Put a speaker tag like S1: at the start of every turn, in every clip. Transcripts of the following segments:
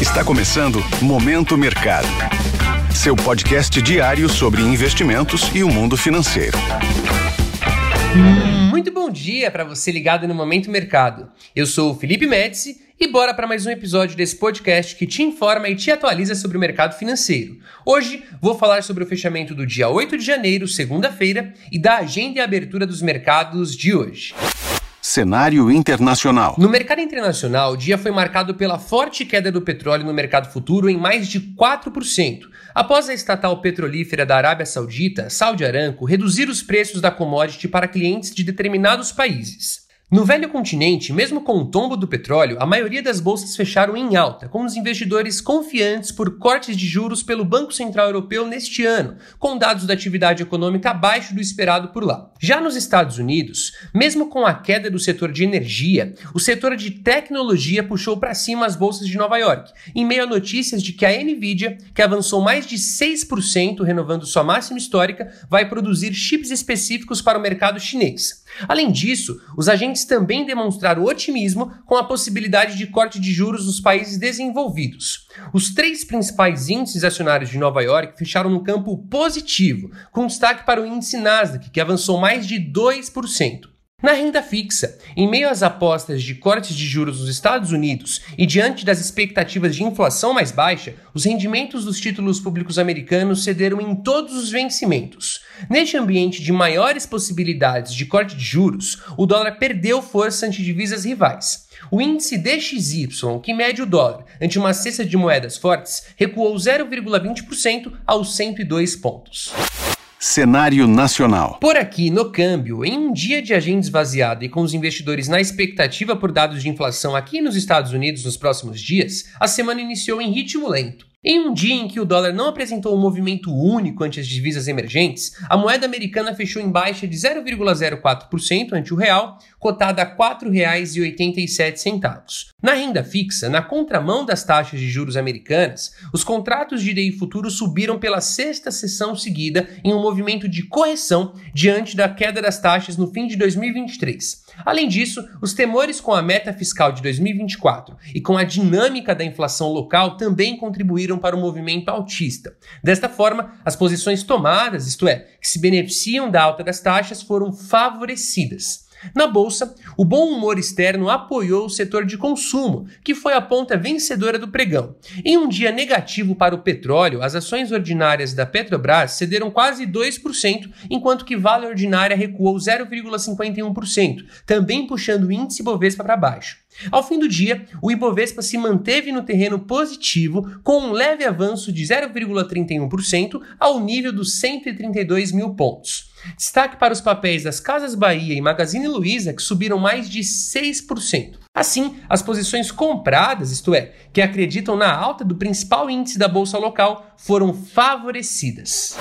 S1: Está começando Momento Mercado. Seu podcast diário sobre investimentos e o mundo financeiro.
S2: Muito bom dia para você ligado no Momento Mercado. Eu sou o Felipe Médici e bora para mais um episódio desse podcast que te informa e te atualiza sobre o mercado financeiro. Hoje vou falar sobre o fechamento do dia 8 de janeiro, segunda-feira, e da agenda e abertura dos mercados de hoje.
S1: Cenário internacional.
S2: No mercado internacional, o dia foi marcado pela forte queda do petróleo no mercado futuro em mais de 4%, após a estatal petrolífera da Arábia Saudita, Saudi Aramco, reduzir os preços da commodity para clientes de determinados países. No velho continente, mesmo com o tombo do petróleo, a maioria das bolsas fecharam em alta, com os investidores confiantes por cortes de juros pelo Banco Central Europeu neste ano, com dados da atividade econômica abaixo do esperado por lá. Já nos Estados Unidos, mesmo com a queda do setor de energia, o setor de tecnologia puxou para cima as bolsas de Nova York, em meio a notícias de que a Nvidia, que avançou mais de 6%, renovando sua máxima histórica, vai produzir chips específicos para o mercado chinês. Além disso, os agentes também demonstraram otimismo com a possibilidade de corte de juros nos países desenvolvidos. Os três principais índices acionários de Nova York fecharam no campo positivo, com destaque para o índice Nasdaq, que avançou mais de 2%. Na renda fixa, em meio às apostas de cortes de juros nos Estados Unidos e diante das expectativas de inflação mais baixa, os rendimentos dos títulos públicos americanos cederam em todos os vencimentos. Neste ambiente de maiores possibilidades de corte de juros, o dólar perdeu força ante divisas rivais. O índice DXY, que mede o dólar ante uma cesta de moedas fortes, recuou 0,20% aos 102 pontos.
S1: Cenário nacional.
S2: Por aqui, no câmbio, em um dia de agenda esvaziada e com os investidores na expectativa por dados de inflação aqui nos Estados Unidos nos próximos dias, a semana iniciou em ritmo lento. Em um dia em que o dólar não apresentou um movimento único ante as divisas emergentes, a moeda americana fechou em baixa de 0,04% ante o real, cotada a R$ 4,87. Na renda fixa, na contramão das taxas de juros americanas, os contratos de DI futuro subiram pela sexta sessão seguida em um movimento de correção diante da queda das taxas no fim de 2023. Além disso, os temores com a meta fiscal de 2024 e com a dinâmica da inflação local também contribuíram para o movimento altista. Desta forma, as posições tomadas, isto é, que se beneficiam da alta das taxas, foram favorecidas. Na bolsa, o bom humor externo apoiou o setor de consumo, que foi a ponta vencedora do pregão. Em um dia negativo para o petróleo, as ações ordinárias da Petrobras cederam quase 2%, enquanto que Vale Ordinária recuou 0,51%, também puxando o índice Bovespa para baixo. Ao fim do dia, o Ibovespa se manteve no terreno positivo, com um leve avanço de 0,31% ao nível dos 132 mil pontos. Destaque para os papéis das Casas Bahia e Magazine Luiza, que subiram mais de 6%. Assim, as posições compradas, isto é, que acreditam na alta do principal índice da bolsa local, foram favorecidas.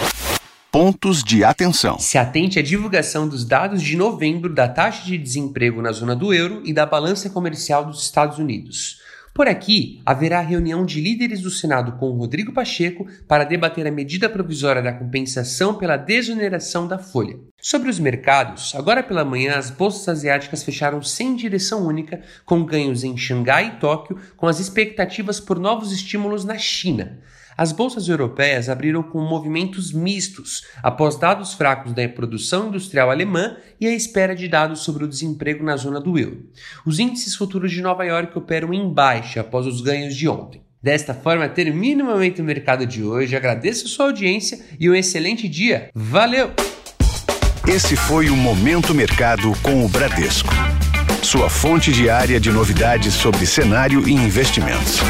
S1: Pontos de atenção.
S2: Se atente à divulgação dos dados de novembro da taxa de desemprego na zona do euro e da balança comercial dos Estados Unidos. Por aqui, haverá reunião de líderes do Senado com Rodrigo Pacheco para debater a medida provisória da compensação pela desoneração da folha. Sobre os mercados, agora pela manhã as bolsas asiáticas fecharam sem direção única, com ganhos em Xangai e Tóquio, com as expectativas por novos estímulos na China. As bolsas europeias abriram com movimentos mistos, após dados fracos da produção industrial alemã e a espera de dados sobre o desemprego na zona do euro. Os índices futuros de Nova York operam em baixa após os ganhos de ontem. Desta forma, termina o Momento Mercado de hoje. Agradeço sua audiência e um excelente dia. Valeu!
S1: Esse foi o Momento Mercado com o Bradesco. Sua fonte diária de novidades sobre cenário e investimentos.